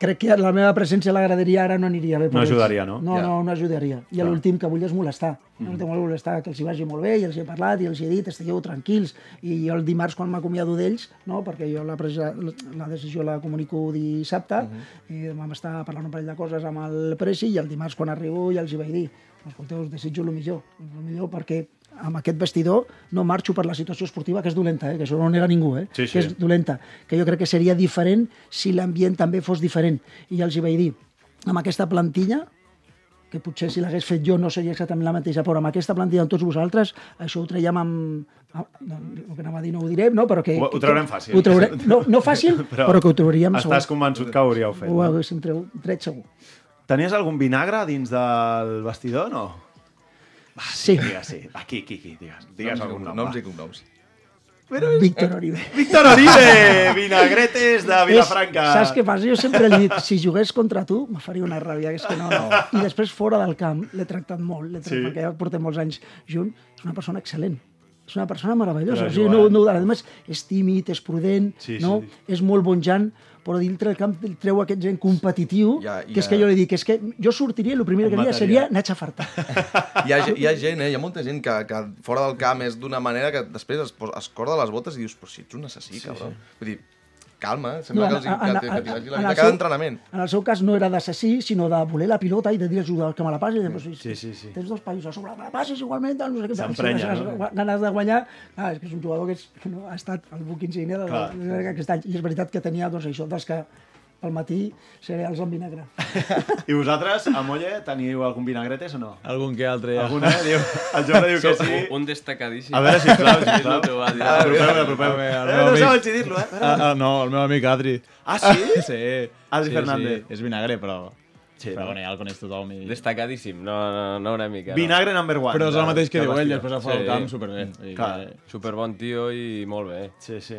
Crec que la meva presència a la graderia ara no aniria bé. No ells. ajudaria, no? No, Ja. no, no ajudaria. I l'últim que vull és molestar. Mm. L'últim que vull molestar, que els hi vagi molt bé, i els hi he parlat, i els hi he dit, estigueu tranquils. I jo el dimarts, quan m'acomiado d'ells, no? perquè jo la, presa, la decisió la comunico dissabte, mm -hmm. i vam estar parlant un parell de coses amb el Presi, i el dimarts, quan arribo, ja els hi vaig dir, escolteu, us desitjo el millor, el millor perquè amb aquest vestidor no marxo per la situació esportiva, que és dolenta, eh? que això no ho nega ningú, eh? Sí, sí. que és dolenta, que jo crec que seria diferent si l'ambient també fos diferent. I ja els hi vaig dir, amb aquesta plantilla, que potser si l'hagués fet jo no seria exactament la mateixa, però amb aquesta plantilla amb tots vosaltres, això ho traiem amb... el que anava a dir no ho diré, no? però que... Ho- ho traurem fàcil. Ho traurem, no, no fàcil, però, però que ho trauríem Estàs segur. convençut que ho hauríeu fet. Ho No? haguéssim tret segur. Tenies algun vinagre dins del vestidor, no? Sí, Digues, sí. Aquí, aquí, aquí. Digues, digues noms, algun nom. noms va. i cognoms. Víctor Oribe. Víctor Oribe! Vinagretes de Vilafranca. És, saps què passa? Jo sempre li dic, si jugués contra tu, me faria una ràbia, que és que no, no. I després, fora del camp, l'he tractat molt, l'he tractat, Sí. perquè ja portem molts anys junts, és una persona excel·lent. És una persona meravellosa. Però O sigui, no, no, a més, és tímid, és prudent, Sí, no? sí. és molt bon Jan, però dintre del camp treu aquest gent competitiu, Ja, que és ja. que jo li dic, és que jo sortiria i el primer que diria seria anar a xafar-te. Hi ha, hi ha gent, eh? Hi ha molta gent que, que fora del camp és d'una manera que després es, es corda les botes i dius, però si ets un assassí, sí, cabrón. Sí. Vull dir, calma, eh? sembla No, que, els, en- que, en- que, en que, el cada seu- entrenament. En el seu cas no era d'assassí, sinó de voler la pilota i de dir jugadors que me la passi. Pues, Sí, sí, sí. Tens dos països a sobre, me la passis igualment, tal, no sé què. S'emprenya, Si no? ganes de guanyar, ah, és que és un jugador que és, no, ha estat el buc de, de, aquest any. I és veritat que tenia doncs, això, dels que al matí cereals amb vinagre. I vosaltres, a Molle, teniu algun vinagretes o no? Algun que altre ja. Algun, eh? Diu, el Jofre diu que sí. Un destacadíssim. A veure, sisplau, sisplau. No t'ho va dir. Apropeu, apropeu. A veure, el Eh, no saben si dir-lo, eh? Ah, ah, no, el meu amic Adri. Ah, sí? sí. Adri sí, Fernández. Sí. És vinagre, però... Sí, però no? bueno, ja el coneix tothom. I... Destacadíssim, no, no, no una mica. Vinagre number one. Però és el mateix que diu ell, després a fora Sí. del camp, superbé. Clar. que- Superbon tio i molt bé. Sí, sí.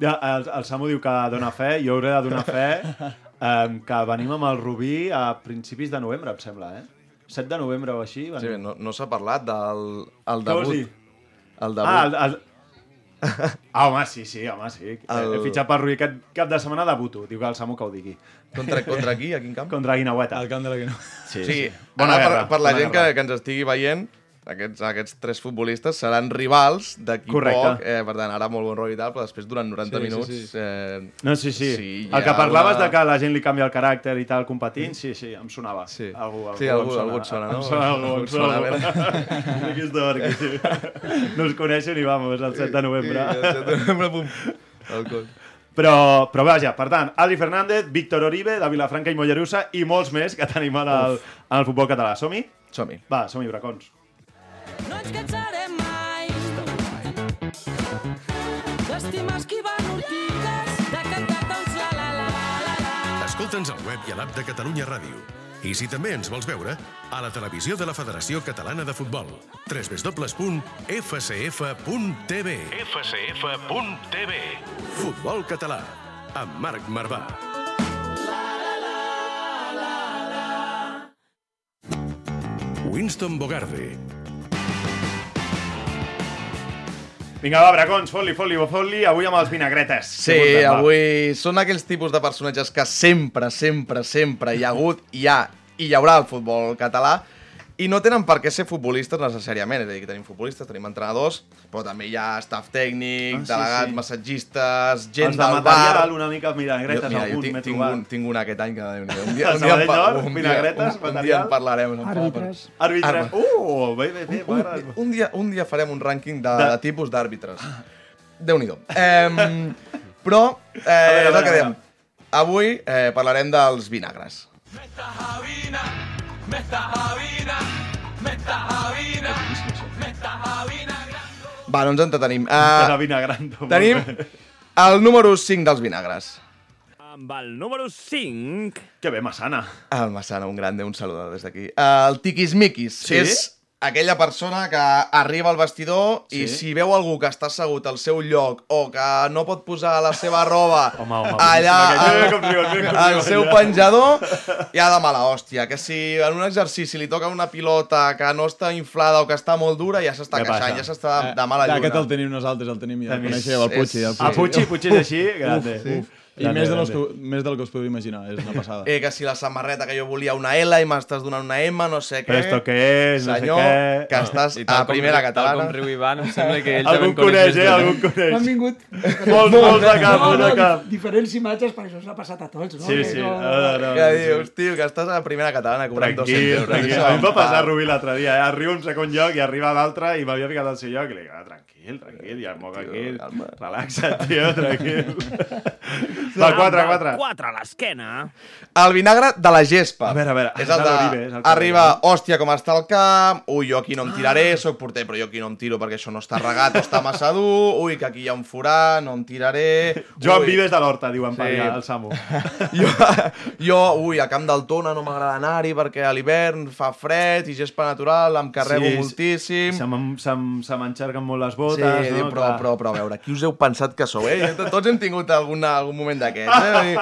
Ja, el, el Samu diu que dona fe, jo hauré de donar fe um, que venim amb el Rubí a principis de novembre, em sembla, eh? 7 de novembre o així. Sí, bé, no, no s'ha parlat del el Què vols debut. dir? El debut. Ah, el, el... ah, home, sí, sí, home, sí. El... El- He fitxat per Rubí aquest cap de setmana debuto. Diu que el Samu que ho digui. Contra, contra qui? A quin camp? Contra Guinaueta. Al camp de la que no. Sí, Sí, Bona ara, guerra. per, per la bona gent que, guerra. que ens estigui veient, aquests, aquests tres futbolistes seran rivals d'aquí poc. Eh, per tant, ara molt bon rotllo i tal, però després durant 90 Sí, sí, minuts... sí. Eh, No, sí, sí. Sí, el que parlaves una- de que la gent li canvia el caràcter i tal competint, sí, sí, em sonava. Sí. Algú, algú, Sí, algú- algú et sona, no? Em sona algú, em sona sona, algú. Aquí està, perquè sí. No es coneixen i vamos, el 7 de novembre. I, el 7 de novembre, pum, al cos. Però, però vaja, per tant, Adri Fernández, Víctor Oribe, de Vilafranca i Mollerussa i molts més que tenim en el, en el futbol català. Som-hi? Som-hi. Va, som-hi, bracons. No ens cansarem mai d'estimar esquivant ortigues, de cantar tots la la la la la. Escolta'ns al web i a l'app de Catalunya Ràdio. I si també ens vols veure, a la televisió de la Federació Catalana de Futbol. www.fcf.tv fcf.tv Futbol català, amb Marc Marvà. Winston Bogarde, Vinga, va, bracons, fot-li, fot-li, fot-li, avui amb els vinagretes. Sí, portem, va? avui són aquells tipus de personatges que sempre, sempre, sempre hi ha hagut, hi ha i hi haurà al futbol català i no tenen per què ser futbolistes necessàriament, és a dir, que tenim futbolistes, tenim entrenadors, però també hi ha staff tècnic, Ah, sí, delegats, sí. massatgistes, gent Els de del material, bar... una mica vinagretes, Jo- mira, algun m'he trobat. un, tinc un aquest any que... Un dia, un A dia, un dia, Nord, un dia, vinagretes, un, un dia en parlarem. no Àrbitres. Àrbitre. Uh, bé, bé, bé. un, m'agrada. un, dia, un dia farem un rànquing de, De- de... tipus d'àrbitres. Déu-n'hi-do. Eh, però, eh, veure, és a el que dèiem. Avui eh, parlarem dels vinagres. Va, no ens entretenim. Uh, vinagrando. tenim el número 5 dels vinagres. Amb el número 5... Que bé, Massana. El Massana, un grande, un saludo des d'aquí. Uh, el tiquismiquis. Sí? És aquella persona que arriba al vestidor Sí? i si veu algú que està assegut al seu lloc o que no pot posar la seva roba Home, home, allà al, al seu penjador, ja de mala hòstia. Que si en un exercici li toca una pilota que no està inflada o que està molt dura, ja s'està queixant, passa? ja s'està de, de mala lluna. Aquest el tenim nosaltres, el tenim, ja el coneixeu, el Puig. El Ah, Puig. Puig, Puig és així, grande. sí. Uf, I grande, més, de los grande. que, més del que us podeu imaginar, és una passada. Eh, que si la samarreta que jo volia una L i m'estàs donant una M, no sé què. Però esto què és, no sé Senyor, què. que estàs I a primera catalana. Tal com riu Ivan, em sembla que ell també en coneix eh? Algú d'una. coneix. M'han vingut Molts, molts de cap, no, molts de no, cap. dif- diferents imatges, perquè això s'ha passat a tots, no? Sí, sí. no- No, no, Que dius, tio, que estàs a primera catalana cobrant 200 Tranquil, euros. tranquil. Això A mi em va passar Rubí l'altre dia, eh? Arriba a un segon lloc i arriba a l'altre i m'havia ficat al seu lloc i li dic, ah, tranquil, tranquil, ja moc aquí. calma. Relaxa't, tio, tranquil. Va, 4, 4. 4 a l'esquena. El vinagre de la gespa. A veure, a veure, És el de... és el Arriba, Oribe. hòstia, com està el camp, ui, jo aquí no em tiraré, sóc porter, però jo aquí no em tiro perquè això no està regat o està massa dur, ui, que aquí hi ha un forat, no em tiraré... Joan ui. Vives de l'Horta, diuen per Sí. allà, el Samu. jo, jo, ui, a Camp d'Altona no m'agrada anar-hi perquè a l'hivern fa fred i gespa natural, em carrego Sí, moltíssim. Se m'en- se m'en- se les Sí, botes, diu, no? però, però, però, a veure, qui us heu pensat que sou, eh? Tots hem tingut alguna, algun moment d'aquests, eh?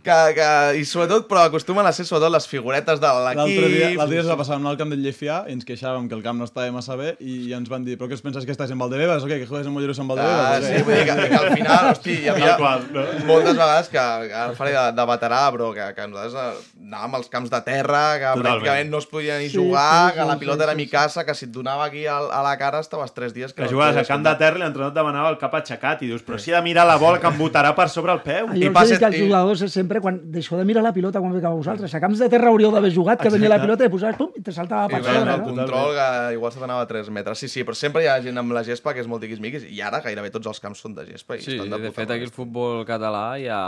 Que, que, I sobretot, però acostumen a ser sobretot les figuretes de L'altre dia, l'equip. l'altre dia es va passar al camp del Llefià i ens queixàvem que el camp no estava massa bé i ens van dir, però què es penses que estàs en Valdebebas o què? Que juegues en Mollerussa en Ah, Valdebebas? sí, vull dir que, que al final, hosti, hi havia qual, no? moltes vegades que, que ara faré de, de veterà, però que, que nosaltres eh, anàvem als camps de terra, que Totalment. pràcticament no es podia ni Sí, jugar, sí, que la sí, pilota sí, era sí, mi casa, que si et donava aquí a, a la cara estaves tres dies... Que no jugaves podies a camp de terra i l'entrenador et demanava el cap aixecat i dius, però si he de mirar la bola que em botarà per sobre el peu. Jo els dic als jugadors és sempre quan deixeu de mirar la pilota quan ficava vosaltres. A camps de terra hauríeu d'haver jugat, que venia la pilota i posaves pum, i te saltava I per sobre. el no? control, que igual se t'anava a 3 metres. Sí, sí, però sempre hi ha gent amb la gespa que és molt tiquismiquis i ara gairebé tots els camps són de gespa. I Sí, estan de, de fet aquí el futbol català hi ha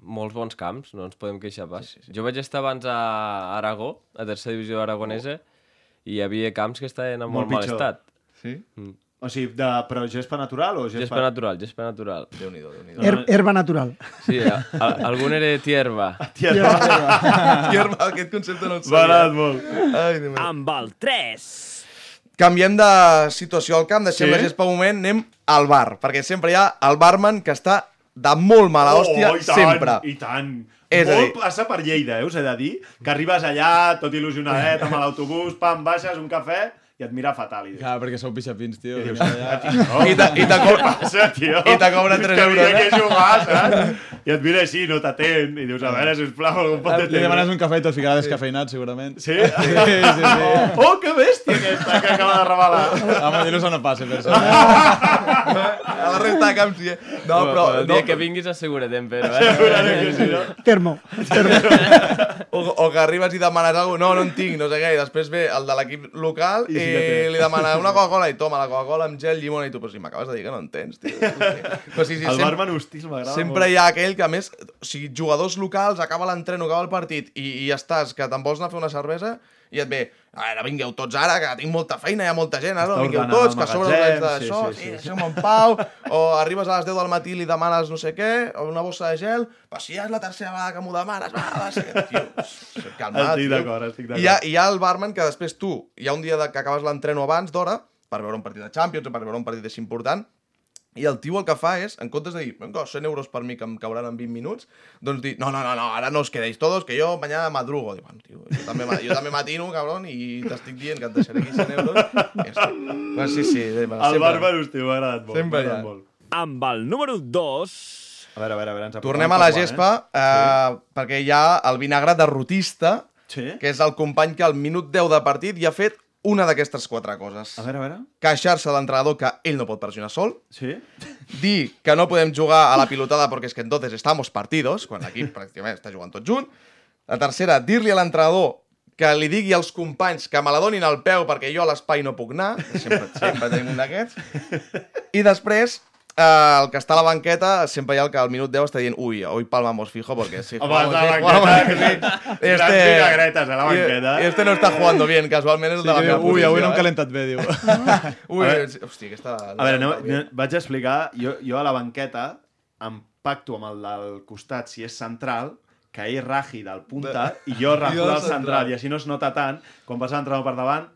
molts bons camps, no ens podem queixar pas. Sí, sí, sí. Jo vaig estar abans a Aragó, a tercera divisió aragonesa, i hi havia camps que estaven en molt, Molt mal estat. Sí? Mm. O sigui, de, però gespa natural o gespa... Gespa natural, gespa natural. Déu-n'hi-do, déu Her herba natural. Sí, a, a, algun era tierba. Tierba. Tierba, aquest concepte no el M'ha sabia. agradat molt. Ai, Déu. Amb el 3. Canviem de situació al camp, deixem Sí? la gespa un moment, anem al bar, perquè sempre hi ha el barman que està de molt mala hòstia, oh, i tant, sempre. I tant. És Molt dir- passa per Lleida, eh, us he de dir, que arribes allà, tot il·lusionadet, amb l'autobús, pam, baixes, un cafè, i et mira fatal. I dius, Clar, perquè sou pixapins, tio. I dius, allà... "Ah, I te, i te, co Què passa, tio? I te tres que euros, vine aquí eh? a jugar, saps? I et mira així, no t'atén, i dius, a veure, sisplau, algun pot de Li demanes un cafè i te'l ficarà descafeinat, segurament. Sí? Sí, sí, sí. Oh, que bèstia aquesta que acaba de revelar. A Mollerussa no passa, per això. A la resta de camps, sí. eh? No, però... el No, dia que vinguis assegurem, però. Eh? Assegurarem que sí, no? Termo. o, o que arribes i demanes alguna cosa, no, no en tinc, no sé què, i després ve el de l'equip local I i, té. li demana una Coca-Cola i toma la Coca-Cola amb gel, llimona, i tu, però si m'acabes de dir que no en tens, tio. Però sí, sí, El sem- barman hostis m'agrada Sempre molt. hi ha aquell que, a més, o sigui, jugadors locals, acaba l'entreno, acaba el partit, i, i estàs, que te'n vols anar a fer una cervesa, i et ve, a veure, vingueu tots ara, que tinc molta feina, hi ha molta gent, ara, Està no, vingueu tots, que a sobre us haig d'això, sí, sí, sí, deixeu-me en pau, o arribes a les 10 del matí i li demanes no sé què, o una bossa de gel, però si ja és la tercera vegada que m'ho demanes, va, va, sí, tio, calma't, Estic d'acord, estic d'acord. I hi ha, i hi ha el barman que després tu, hi ha un dia que acabes l'entreno abans d'hora, per veure un partit de Champions o per veure un partit així important, i el tio el que fa és, en comptes de dir, venga, 100 euros per mi que em cauran en 20 minuts, doncs dir, no, no, no, no ara no os quedéis todos, que jo mañana madrugo. Dic, bueno, tio, jo també, jo també matino, cabrón, i t'estic dient que et deixaré aquí 100 euros. I ja. Bueno, sí, sí, El sempre. barman, hosti, m'ha agradat molt. Sempre agradat molt. Amb el número 2. A veure, a veure, a veure, ens apropem Tornem a la gespa, eh? perquè hi ha el vinagre de rotista, Sí? que és el company que al minut 10 de partit ja ha fet una d'aquestes quatre coses. A veure, a veure. Queixar-se de l'entrenador que ell no pot pressionar sol, Sí? dir que no podem jugar a la pilotada perquè és que entonces estamos partidos, quan l'equip pràcticament està jugant tot junt. La tercera, dir-li a l'entrenador que li digui als companys que me la donin al peu perquè jo a l'espai no puc anar, sempre, sempre tenim un d'aquests. I després, eh, el que està a la banqueta, sempre hi ha el que al minut 10 està dient ui, hoy palmamos fijo porque si Home, jugamos, la si banqueta, jugamos- sí. Grans vinagretes a la banqueta. Este no està jugando bien, casualment és el Sí, de la meva ui, avui no hem eh? calentat bé, diu. Ui, hòstia, aquesta... A veure, no, no, vaig explicar, jo, jo a la banqueta em pacto amb el del costat, si és central, que ell raji del punta i jo rajo Jo del del central, central. i així no es nota tant, quan passa l'entrenador per davant,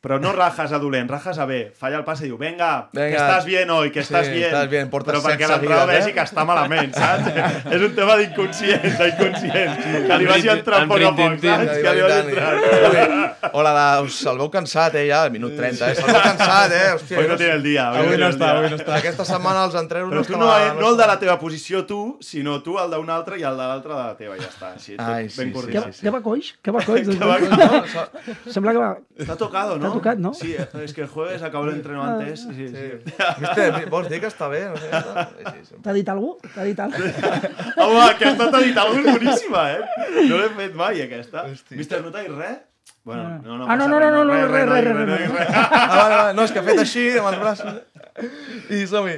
però no rajas a dolent, rajas a bé. Falla el passe i diu, venga, Venga. que estàs bien hoy, que Sí, estàs bien. estàs bien, portes però perquè l'entrenador eh? vegi que està malament, saps? és un tema d'inconscient, d'inconscient. Que li vagi En entrant poc a poc, saps? Que li vagi entrant. O la de... Us, el veu cansat, eh, ja, al minut 30, eh? Se'l veu cansat, eh? Hòstia, Hoy no tiene el dia. Avui no està, avui no està. Aquesta setmana els entrenos Però no tu estava... no, eh, no el de la teva posició tu, sinó tu el d'un altre i el de l'altre de la teva, ja està. Així, tot ben sí, sí, Què, coordinat. què va coix? Què va coix? Sembla que va... T'ha tocado, ¿no? T'ha tocat, no? Sí, es que el jueves acabó el entreno antes. Sí, sí. Viste, vols dir que està bé? No sé. Sí, sí, sí. T'ha dit algú? T'ha dit algú? Home, aquesta t'ha dit cosa boníssima, eh? No l'he fet mai, aquesta. Hosti. Mister, no t'ha dit res? Bueno, no, no, Ah, no, no, res, no, no, res, no, res, res, no, res, no, res. res. Ah, vale, vale. No, és que ha fet així, amb els braços. I som-hi.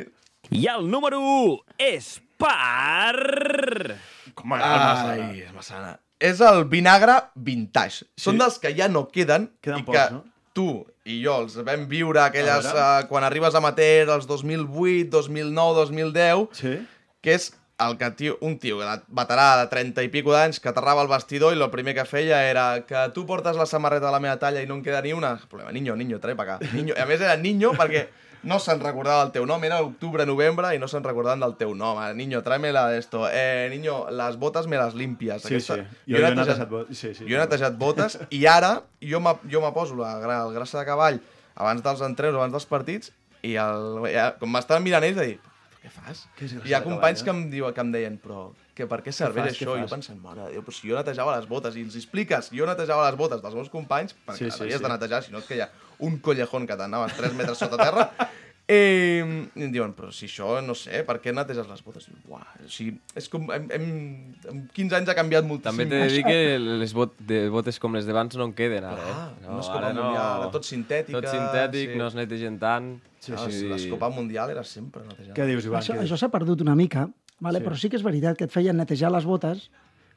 I el número 1 és per... Com m'agrada el Massana. Ai, és massana. És el vinagre vintage. Són dels que ja no queden, Queden i pocs, que no? Tu i jo els vam viure aquelles... Uh, quan arribes a Mater, els 2008, 2009, 2010, Sí? que és el que tio, un tio veterà de 30 i pico d'anys que aterrava al vestidor i el primer que feia era que tu portes la samarreta de la meva talla i no en queda ni una. Problema, niño, niño, trae pa acá. Niño. I a més era niño perquè no se'n recordava del teu nom, era octubre, novembre i no se'n recordaven del teu nom. Ah, Niño, tráemela de esto. Eh, niño, las botas me las limpias. Sí, sí. Jo, Jo, he netejat, botes. Sí, sí. jo he netejat botes i ara jo me, jo me poso la, gra- el grassa de cavall abans dels entrenos, abans dels partits i el, ja, com m'estaven mirant ells de dir què fas? Què és Hi ha companys cavall, que em, diuen, que em deien, però que per què serveix fas, què això? I jo pensant, mare Déu, però si jo netejava les botes i els expliques, jo netejava les botes dels meus companys, perquè Sí, sí, sí, sí, de netejar, si no et queia un collejón que t'anaves 3 metres sota terra, Eh, I em diuen, però si això, no sé, per què neteges les botes? Uah, o sigui, és com, hem, hem, en 15 anys ha canviat moltíssim. També t'he de dir que les bot de botes com les d'abans no en queden ara, Clar, eh? no és Copa Mundial, ara tot sintètica, Tot sintètic, sí. no es netegen tant. Sí, sí, L'escopa mundial era sempre netejada. Què dius, Ivan? Això, això s'ha perdut una mica, vale? Sí. però sí que és veritat que et feien netejar les botes,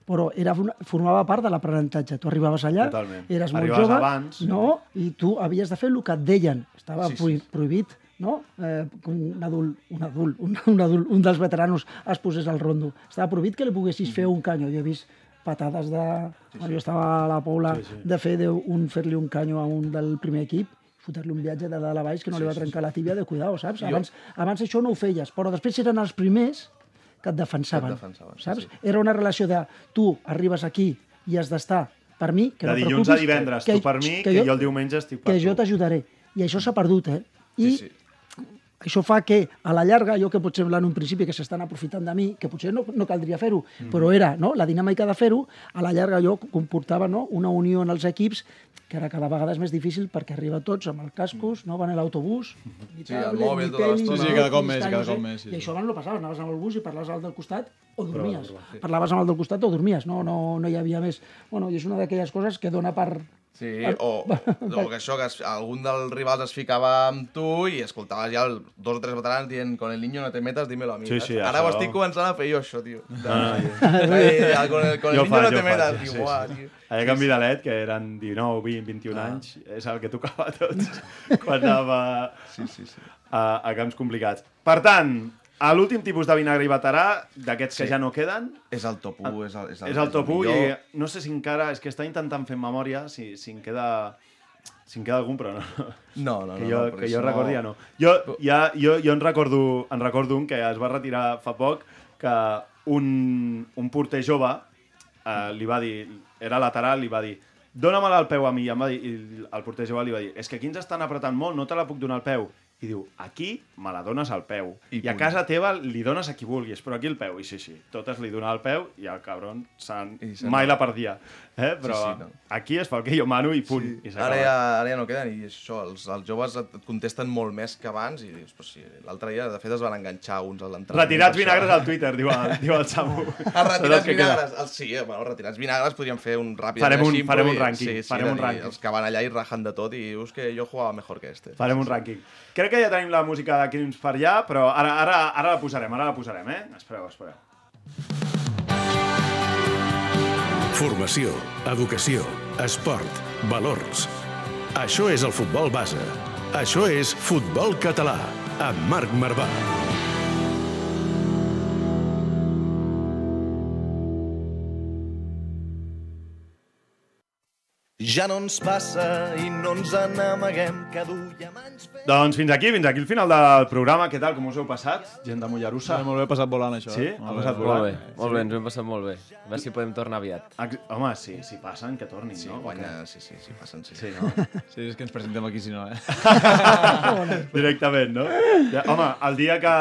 però era, una- formava part de l'aprenentatge. Tu arribaves allà, Totalment. eres molt Arribaves jove, abans. no? i tu havies de fer el que et deien. Estava Sí, sí, sí. prohibit no? eh, un adult, un adult, un, un adult, un dels veteranos es posés al rondo. Estava prohibit que li poguessis fer un canyo. Jo he vist patades de... Sí, sí. Jo estava a la Pobla Sí, sí, sí. sí. de fer de un, fer-li un canyo a un del primer equip fotre-li un viatge de dalt a baix que no Sí, li va sí, trencar la tíbia de cuidado, saps? Abans, abans això no ho feies, però després eren els primers que et defensaven, Que et defensaven, saps? sí. Era una relació de tu arribes aquí i has d'estar per mi, que De no dilluns a divendres, tu per mi, que jo el diumenge estic per que jo tu. t'ajudaré. I això s'ha perdut, eh? I Sí, sí. Això fa que, a la llarga, allò que pot semblar en un principi que s'estan aprofitant de mi, que potser no, no caldria fer-ho, Mhm. però era no, la dinàmica de fer-ho, a la llarga allò comportava no, una unió en els equips que ara cada vegada és més difícil perquè arriba tots amb el cascos, no van a l'autobús, ni Sí, el mòbil ni tota l'estona. Sí, cada cop més, cada cop més, sí, I sí. això abans no passava, anaves amb el bus i parlaves al del costat o dormies. provar, sí. Parlaves amb el del costat o dormies, no, no, no hi havia més. Bueno, i és una d'aquelles coses que dona per... Sí, o, o que això, que es, algun dels rivals es ficava amb tu i escoltaves ja el, dos o tres veterans dient con el niño no te metas, dímelo a mi. Sí, sí, Ara això- ho estic començant a fer jo, això, tio. Ah, eh, con el, con el niño faig, no te metas, faig, tio. sí, Uah, sí. tio. Allà a Can Vidalet, que eren 19, 20, 21 Ah. anys, és el que tocava a tots quan anava Sí, sí, sí. a, a camps complicats. Per tant, a l'últim tipus de vinagre i veterà, d'aquests que Sí. ja no queden, És el top 1, és el, és el, és el top 1 i millor. no sé si encara... És que està intentant fer memòria si, si en queda... Si en queda algun, però no. No, no, que no, jo, no, que jo no- recordi ja no. Jo, ja, jo, jo en, recordo, en recordo un que es va retirar fa poc, que un, un porter jove eh, li va dir, era lateral, li va dir dóna-me al peu a mi, i, em va dir, i el porter jove li va dir, és que aquí ens estan apretant molt, no te la puc donar al peu. I diu, aquí me la dones al peu. I, I a casa teva li dones a qui vulguis, però aquí el peu. I sí, sí, totes li donen al peu i el cabron se'n mai la perdia. Eh? Però sí, no. aquí es fa el que jo mano i punt. I s'ha Ara ja, ara ja no queden, i això, els, els joves et, et contesten molt més que abans, i dius, però si l'altre dia, de fet, es van enganxar uns a l'entrenament. Retirats vinagres al Twitter, diu el, diu el Samu. Els retirats vinagres, els, sí, bueno, els retirats vinagres podríem fer un ràpid Farem un- recimpro farem un i- rànquing, Sí, sí, farem un rànquing. Els que van allà i rajen de tot i dius que jo jugava mejor que este. Farem un rànquing. Crec que ja tenim la música de Crims per allà, però ara, ara, ara la posarem, ara la posarem, eh? Espereu, espereu. Formació, educació, esport, valors. Això és el futbol base. Això és Futbol Català, amb Marc Marvà. Ja no ens passa i no ens n'amaguem que duiem anys fent... Doncs fins aquí, fins aquí el final del programa. Què tal, com us heu passat? Gent de Mollerussa. Sí, molt bé, ha passat volant, això. Sí? eh? Ha Molt passat bé. volant. Molt bé, molt bé, ens ho hem passat molt bé. A veure si podem tornar aviat. Ex- Home, sí, si passen, que tornin, Sí, no? guanya, sí, sí, sí, passen, sí. Sí, no? Sí, és que ens presentem aquí, si no, eh? Directament, no? Ja, home, el dia que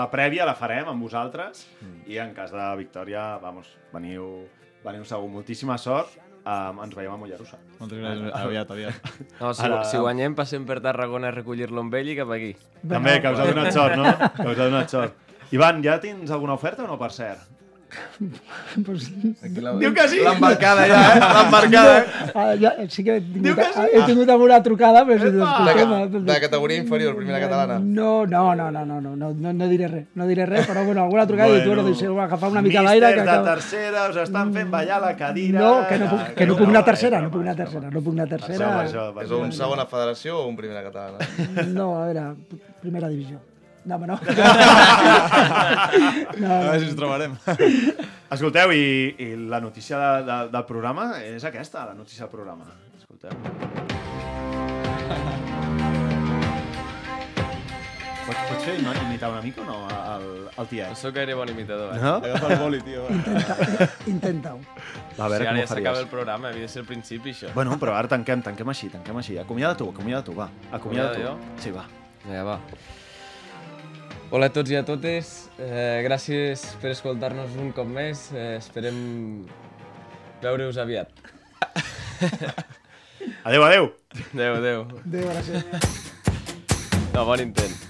la prèvia la farem amb vosaltres i en cas de victòria, vamos, veniu, veniu segur. Moltíssima sort. Um, ens veiem a Mollerussa. Moltes gràcies. Aviat, aviat. No, si, Ara- si guanyem, passem per Tarragona a recollir-lo amb ell i cap aquí. També, que us ha donat sort, no? Que us ha donat sort. Ivan, ja tens alguna oferta o no, per cert? pues... La, Diu que sí. L'embarcada ja, eh? L'embarcada. Ja, eh? ah, ja, sí que he tingut, que sí. he tingut alguna trucada, però... Si de, eh, doncs de categoria inferior, primera mm, catalana. No, no, no, no, no, no, no, no diré res. No diré res, però bueno, alguna trucada bueno, i tu no deixeu agafar una mica d'aire... Que... de tercera, us estan mm. fent ballar la cadira... No, que no puc, que no puc anar a tercera, no puc anar a tercera, no puc anar a tercera. És un segona federació o un primera catalana? No, a veure, primera divisió. No, home, no. A no, veure si ens trobarem. Escolteu, i, i la notícia de, de, del programa és aquesta, la notícia del programa. Escolteu. Pots, pots fer ima- imitar una mica o no, el, el No tiet? sóc gaire bon imitador, eh? No? Agafa el boli, tio. intenta, intenta-ho. Va, a veure si ara com ja s'acaba el programa, havia de ser el principi, això. Bueno, però ara tanquem, tanquem així, tanquem així. Acomiada tu, acomiada tu, va. Acomiada Acomiada tu. Sí, va. Vinga, va. Hola a tots i a totes. Eh, gràcies per escoltar-nos un cop més. Eh, esperem veure-us aviat. Adeu, adeu. Adeu, adeu. Adéu, gràcies. No, bon intent.